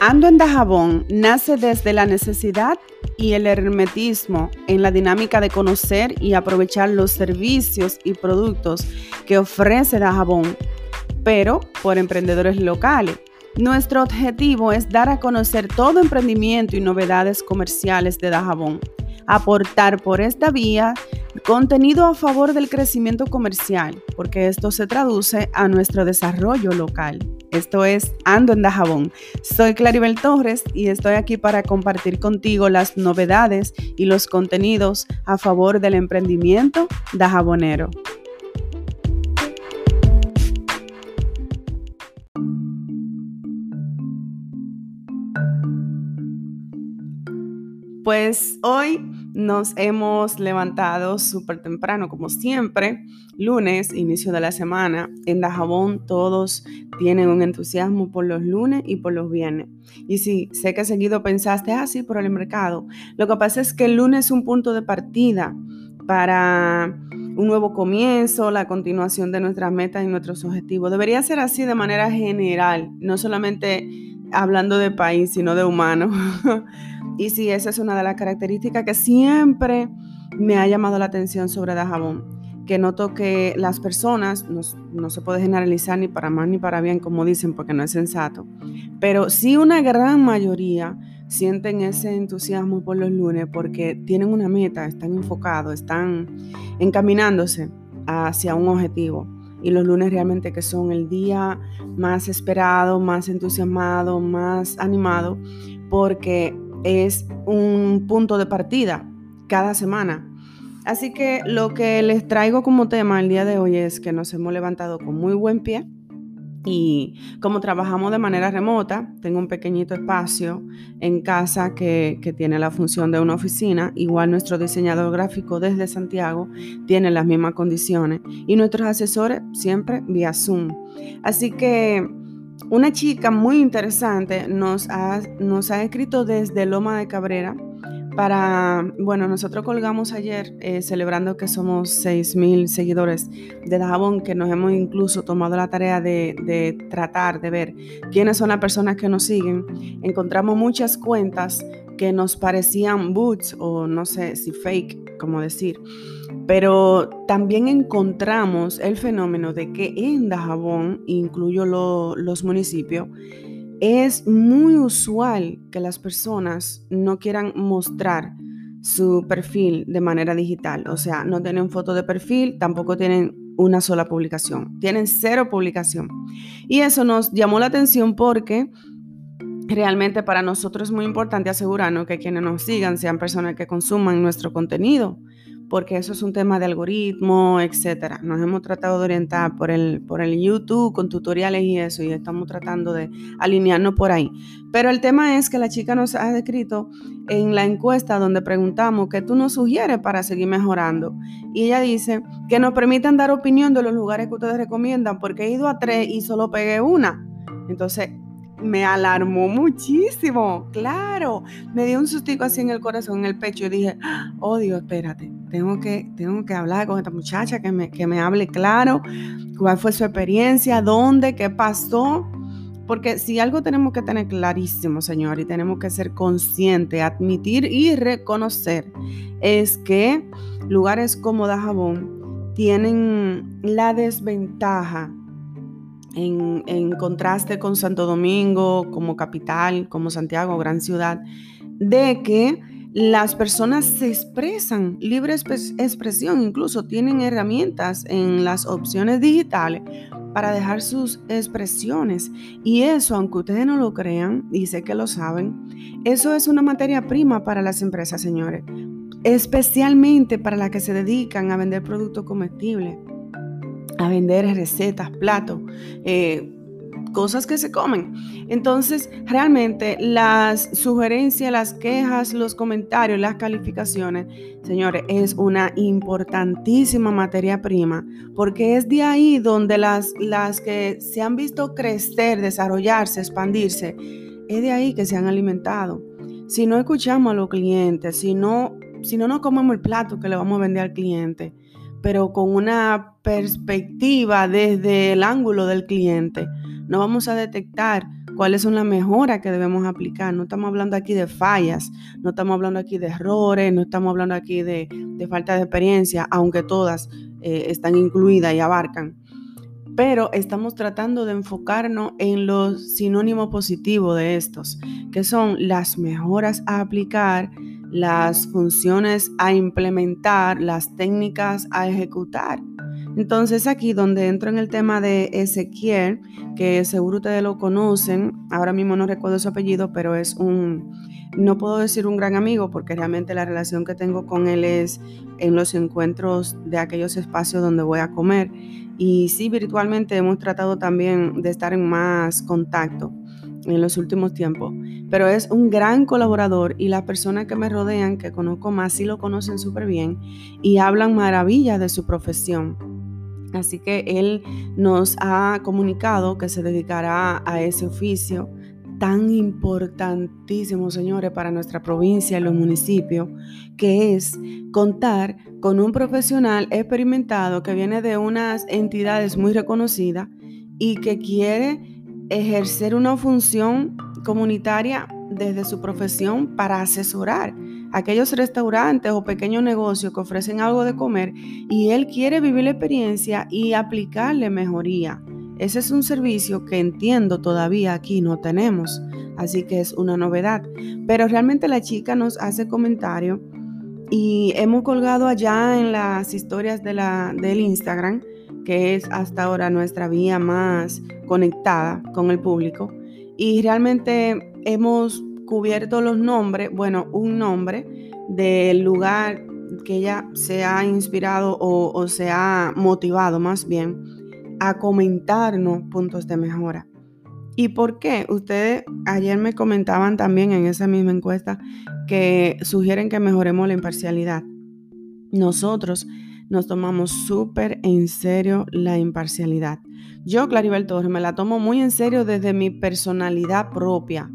Ando en Dajabón nace desde la necesidad y el hermetismo en la dinámica de conocer y aprovechar los servicios y productos que ofrece Dajabón, pero por emprendedores locales. Nuestro objetivo es dar a conocer todo emprendimiento y novedades comerciales de Dajabón, aportar por esta vía contenido a favor del crecimiento comercial, porque esto se traduce a nuestro desarrollo local. Esto es Ando en Dajabón. Soy Claribel Torres y estoy aquí para compartir contigo las novedades y los contenidos a favor del emprendimiento dajabonero. Pues hoy nos hemos levantado súper temprano, como siempre, lunes, inicio de la semana. En Dajabón todos tienen un entusiasmo por los lunes y por los viernes. Y sí, sé que seguido pensaste, así ah, por el mercado. Lo que pasa es que el lunes es un punto de partida para un nuevo comienzo, la continuación de nuestras metas y nuestros objetivos. Debería ser así de manera general, no solamente hablando de país, sino de humano. y sí, esa es una de las características que siempre me ha llamado la atención sobre Dajabón, que noto que las personas, no, se puede generalizar ni para mal ni para bien, como dicen, porque no es sensato, pero sí una gran mayoría sienten ese entusiasmo por los lunes porque tienen una meta, están enfocados, están encaminándose hacia un objetivo. Y los lunes realmente que son el día más esperado, más entusiasmado, más animado, porque es un punto de partida cada semana. Así que lo que les traigo como tema el día de hoy es que nos hemos levantado con muy buen pie, y como trabajamos de manera remota, tengo un pequeñito espacio en casa que, tiene la función de una oficina. Igual nuestro diseñador gráfico desde Santiago tiene las mismas condiciones. Y nuestros asesores siempre vía Zoom. Así que una chica muy interesante nos ha, nos ha escrito desde Loma de Cabrera para, bueno, nosotros colgamos ayer eh, celebrando que somos 6.000 seguidores de Dajabón, que nos hemos incluso tomado la tarea de, de, tratar de ver quiénes son las personas que nos siguen. Encontramos muchas cuentas que nos parecían boots o no sé si fake, como decir, pero también encontramos el fenómeno de que en Dajabón, incluyo los municipios, es muy usual que las personas no quieran mostrar su perfil de manera digital, o sea, no tienen foto de perfil, tampoco tienen una sola publicación, tienen cero publicación. Y eso nos llamó la atención porque realmente para nosotros es muy importante asegurarnos que quienes nos sigan sean personas que consuman nuestro contenido porque eso es un tema de algoritmo, etcétera. Nos hemos tratado de orientar por el, por el YouTube con tutoriales y eso, y estamos tratando de alinearnos por ahí. Pero el tema es que la chica nos ha descrito en la encuesta donde preguntamos qué tú nos sugieres para seguir mejorando. Y ella dice que nos permitan dar opinión de los lugares que ustedes recomiendan, porque he ido a tres y solo pegué una. Entonces, me alarmó muchísimo, claro. Me dio un sustico así en el corazón, en el pecho y dije, oh Dios, espérate, tengo que, tengo que hablar con esta muchacha, que me, que me hable claro, cuál fue su experiencia, dónde, qué pasó. Porque si algo tenemos que tener clarísimo, Señor, y tenemos que ser conscientes, admitir y reconocer, es que lugares como Dajabón tienen la desventaja en, contraste con Santo Domingo como capital, como Santiago, gran ciudad, de que las personas se expresan, libre expresión, incluso tienen herramientas en las opciones digitales para dejar sus expresiones. Y eso, aunque ustedes no lo crean, y sé que lo saben, eso es una materia prima para las empresas, señores, especialmente para las que se dedican a vender productos comestibles a vender recetas, platos, eh, cosas que se comen. Entonces, realmente las sugerencias, las quejas, los comentarios, las calificaciones, señores, es una importantísima materia prima, porque es de ahí donde las, las que se han visto crecer, desarrollarse, expandirse, es de ahí que se han alimentado. Si no escuchamos a los clientes, si no, si no nos comemos el plato que le vamos a vender al cliente, pero con una perspectiva desde el ángulo del cliente. No vamos a detectar cuáles son las mejoras que debemos aplicar. No estamos hablando aquí de fallas, no estamos hablando aquí de errores, no estamos hablando aquí de, falta de experiencia, aunque todas eh, están incluidas y abarcan. Pero estamos tratando de enfocarnos en los sinónimos positivos de estos, que son las mejoras a aplicar, las funciones a implementar, las técnicas a ejecutar. Entonces aquí donde entro en el tema de Ezequiel, que seguro ustedes lo conocen, ahora mismo no recuerdo su apellido, pero es un, no puedo decir un gran amigo porque realmente la relación que tengo con él es en los encuentros de aquellos espacios donde voy a comer. Y sí, virtualmente hemos tratado también de estar en más contacto en los últimos tiempos, pero es un gran colaborador y las personas que me rodean, que conozco más, sí lo conocen súper bien y hablan maravillas de su profesión. Así que él nos ha comunicado que se dedicará a ese oficio tan importantísimo, señores, para nuestra provincia y los municipios, que es contar con un profesional experimentado que viene de unas entidades muy reconocidas y que quiere ejercer una función comunitaria desde su profesión para asesorar aquellos restaurantes o pequeños negocios que ofrecen algo de comer y él quiere vivir la experiencia y aplicarle mejoría. Ese es un servicio que entiendo todavía aquí no tenemos, así que es una novedad. Pero realmente la chica nos hace comentario y hemos colgado allá en las historias de la, del Instagram, que es hasta ahora nuestra vía más conectada con el público. Y realmente hemos cubierto los nombres, bueno, un nombre del lugar que ella se ha inspirado o, se ha motivado más bien a comentarnos puntos de mejora. ¿Y por qué? Ustedes ayer me comentaban también en esa misma encuesta que sugieren que mejoremos la imparcialidad. Nosotros nos tomamos súper en serio la imparcialidad. Yo, Claribel Torres, me la tomo muy en serio desde mi personalidad propia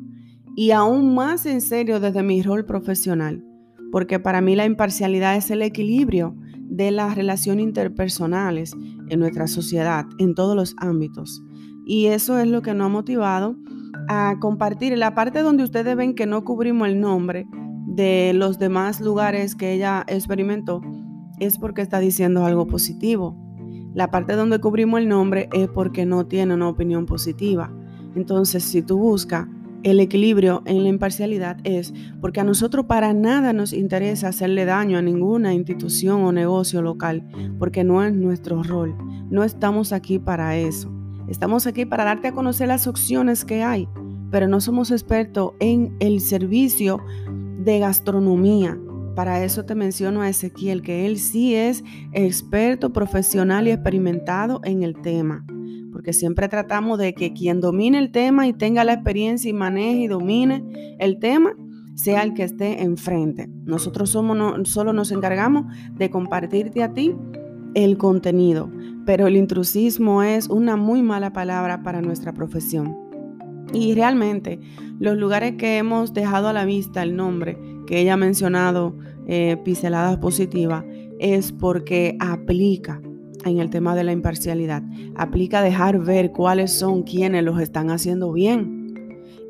y aún más en serio desde mi rol profesional, porque para mí la imparcialidad es el equilibrio de las relaciones interpersonales en nuestra sociedad, en todos los ámbitos. Y eso es lo que nos ha motivado a compartir. la parte donde ustedes ven que no cubrimos el nombre de los demás lugares que ella experimentó, es porque está diciendo algo positivo. La parte donde cubrimos el nombre es porque no tiene una opinión positiva. Entonces, si tú buscas el equilibrio en la imparcialidad es porque a nosotros para nada nos interesa hacerle daño a ninguna institución o negocio local, porque no es nuestro rol. No estamos aquí para eso. Estamos aquí para darte a conocer las opciones que hay, pero no somos expertos en el servicio de gastronomía. Para eso te menciono a Ezequiel, que él sí es experto, profesional y experimentado en el tema porque siempre tratamos de que quien domine el tema y tenga la experiencia y maneje y domine el tema, sea el que esté enfrente. Nosotros somos solo nos encargamos de compartirte a ti el contenido, pero el intrusismo es una muy mala palabra para nuestra profesión. Y realmente los lugares que hemos dejado a la vista el nombre que ella ha mencionado, eh, pinceladas positivas, es porque aplica en el tema de la imparcialidad. Aplica dejar ver cuáles son quienes los están haciendo bien.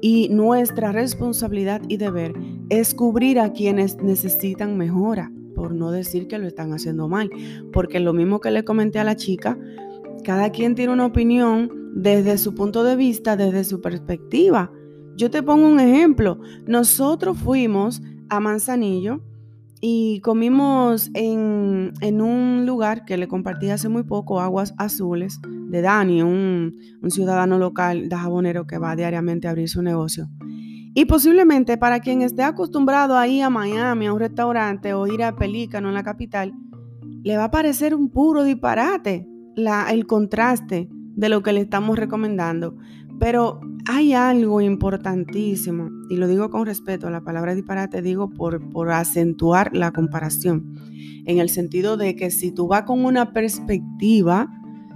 Y nuestra responsabilidad y deber es cubrir a quienes necesitan mejora, por no decir que lo están haciendo mal. Porque lo mismo que le comenté a la chica, cada quien tiene una opinión desde su punto de vista, desde su perspectiva. Yo te pongo un ejemplo. Nosotros fuimos a Manzanillo y comimos en, un lugar que le compartí hace muy poco, Aguas Azules, de Dani, un, ciudadano local de jabonero que va diariamente a abrir su negocio. Y posiblemente para quien esté acostumbrado a ir a Miami, a un restaurante o ir a Pelícano en la capital, le va a parecer un puro disparate la, el contraste de lo que le estamos recomendando. Pero hay algo importantísimo, y lo digo con respeto la palabra disparate, digo por, por acentuar la comparación, en el sentido de que si tú vas con una perspectiva,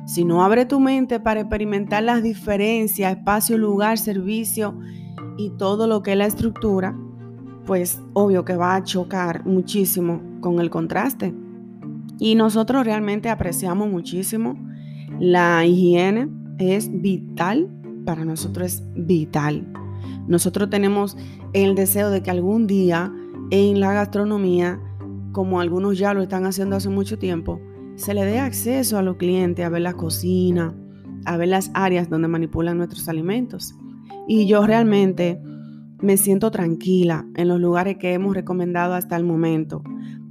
si no abre tu mente para experimentar las diferencias, espacio, lugar, servicio y todo lo que es la estructura, pues obvio que va a chocar muchísimo con el contraste. Y nosotros realmente apreciamos muchísimo la higiene, es vital para nosotros es vital. Nosotros tenemos el deseo de que algún día en la gastronomía, como algunos ya lo están haciendo hace mucho tiempo, se le dé acceso a los clientes a ver la cocina, a ver las áreas donde manipulan nuestros alimentos. Y yo realmente me siento tranquila en los lugares que hemos recomendado hasta el momento,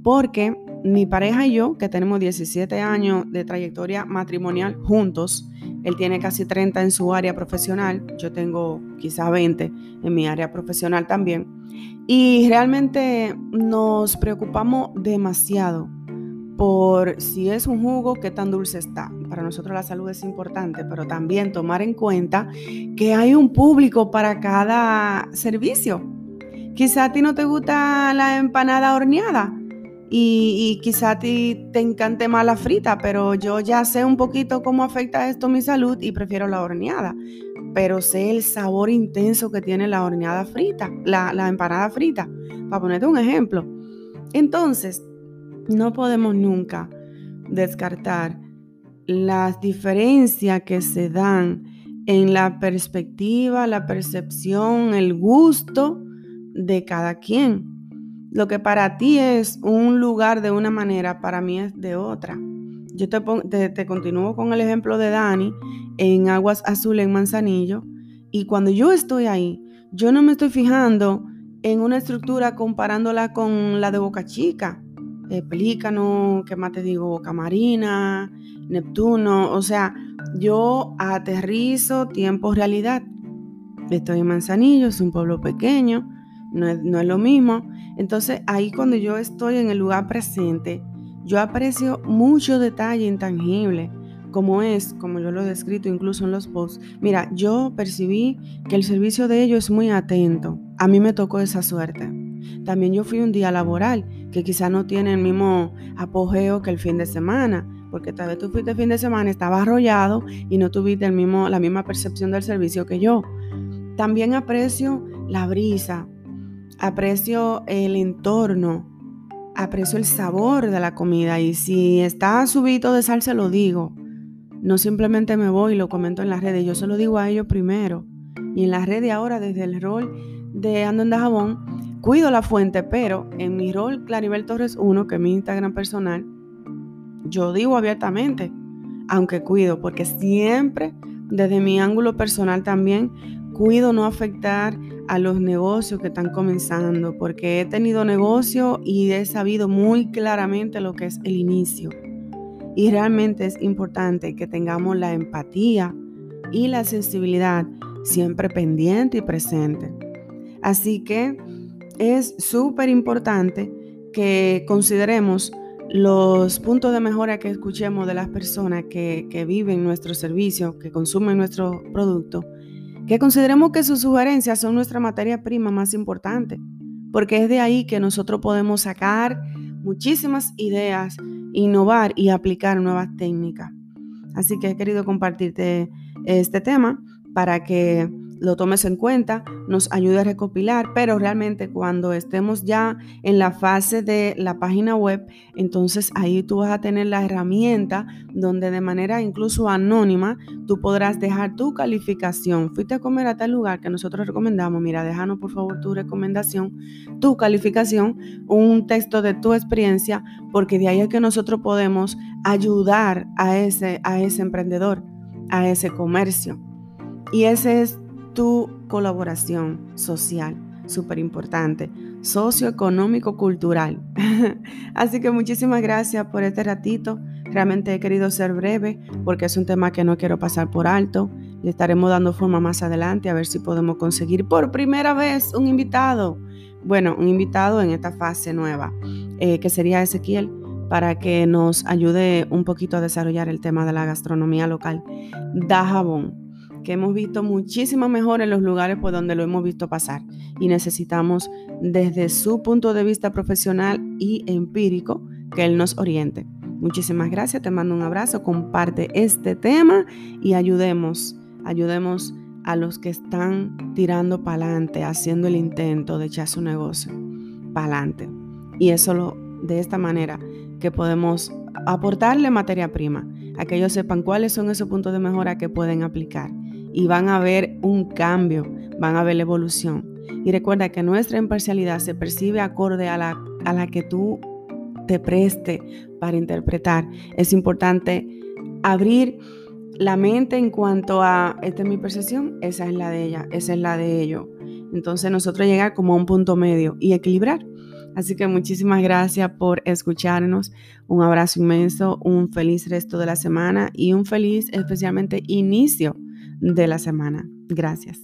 porque mi pareja y yo, que tenemos 17 años de trayectoria matrimonial juntos, él tiene casi 30 en su área profesional, yo tengo quizá 20 en mi área profesional también, y realmente nos preocupamos demasiado por si es un jugo, qué tan dulce está. Para nosotros la salud es importante, pero también tomar en cuenta que hay un público para cada servicio. Quizá a ti no te gusta la empanada horneada y, quizá a ti te encante más la frita, pero yo ya sé un poquito cómo afecta esto mi salud y prefiero la horneada. Pero sé el sabor intenso que tiene la horneada frita, la, la empanada frita, para ponerte un ejemplo. Entonces, no podemos nunca descartar las diferencias que se dan en la perspectiva, la percepción, el gusto de cada quien. Lo que para ti es un lugar de una manera, para mí es de otra. Yo te, te, continúo con el ejemplo de Dani en Aguas Azules en Manzanillo. Y cuando yo estoy ahí, yo no me estoy fijando en una estructura comparándola con la de Boca Chica eh, Pelícano, ¿qué más te digo? Camarina, Neptuno. O sea, yo aterrizo tiempo realidad. Estoy en Manzanillo, es un pueblo pequeño, no es, no es lo mismo. Entonces ahí cuando yo estoy en el lugar presente, yo aprecio mucho detalle intangible, como es, como yo lo he descrito incluso en los posts. Mira, yo percibí que el servicio de ellos es muy atento. A mí me tocó esa suerte. También yo fui un día laboral, que quizá no tiene el mismo apogeo que el fin de semana, porque tal vez tú fuiste el fin de semana, estaba arrollado y no tuviste el mismo, la misma percepción del servicio que yo. También aprecio la brisa, aprecio el entorno, aprecio el sabor de la comida y si está subido de sal se lo digo. No simplemente me voy y lo comento en las redes, yo se lo digo a ellos primero. Y en las redes ahora desde el rol de Ando en Dajabón, cuido la fuente, pero en mi rol Claribel Torres 1, que es mi Instagram personal, yo digo abiertamente, aunque cuido, porque siempre desde mi ángulo personal también cuido no afectar a los negocios que están comenzando, porque he tenido negocio y he sabido muy claramente lo que es el inicio. Y realmente es importante que tengamos la empatía y la sensibilidad siempre pendiente y presente. Así que es súper importante que consideremos los puntos de mejora que escuchemos de las personas que, que viven nuestro servicio, que consumen nuestro producto, que consideremos que sus sugerencias son nuestra materia prima más importante, porque es de ahí que nosotros podemos sacar muchísimas ideas, innovar y aplicar nuevas técnicas. Así que he querido compartirte este tema para que lo tomes en cuenta, nos ayude a recopilar, pero realmente cuando estemos ya en la fase de la página web, entonces ahí tú vas a tener la herramienta donde de manera incluso anónima tú podrás dejar tu calificación. Fuiste a comer a tal lugar que nosotros recomendamos, mira, déjanos por favor tu recomendación, tu calificación, un texto de tu experiencia, porque de ahí es que nosotros podemos ayudar a ese, a ese emprendedor, a ese comercio. Y ese es tu colaboración social, súper importante, socioeconómico, cultural. Así que muchísimas gracias por este ratito. Realmente he querido ser breve porque es un tema que no quiero pasar por alto. Le estaremos dando forma más adelante a ver si podemos conseguir por primera vez un invitado. Bueno, un invitado en esta fase nueva, eh, que sería Ezequiel, para que nos ayude un poquito a desarrollar el tema de la gastronomía local. Dajabón que hemos visto muchísima mejor en los lugares por donde lo hemos visto pasar y necesitamos desde su punto de vista profesional y empírico que él nos oriente. Muchísimas gracias, te mando un abrazo, comparte este tema y ayudemos, ayudemos a los que están tirando para adelante, haciendo el intento de echar su negocio para adelante. Y eso lo, de esta manera que podemos aportarle materia prima, a que ellos sepan cuáles son esos puntos de mejora que pueden aplicar y van a ver un cambio, van a ver la evolución. Y recuerda que nuestra imparcialidad se percibe acorde a la, a la que tú te preste para interpretar. Es importante abrir la mente en cuanto a, esta es mi percepción, esa es la de ella, esa es la de ello. Entonces nosotros llegar como a un punto medio y equilibrar. Así que muchísimas gracias por escucharnos. Un abrazo inmenso, un feliz resto de la semana y un feliz especialmente inicio de la semana. Gracias.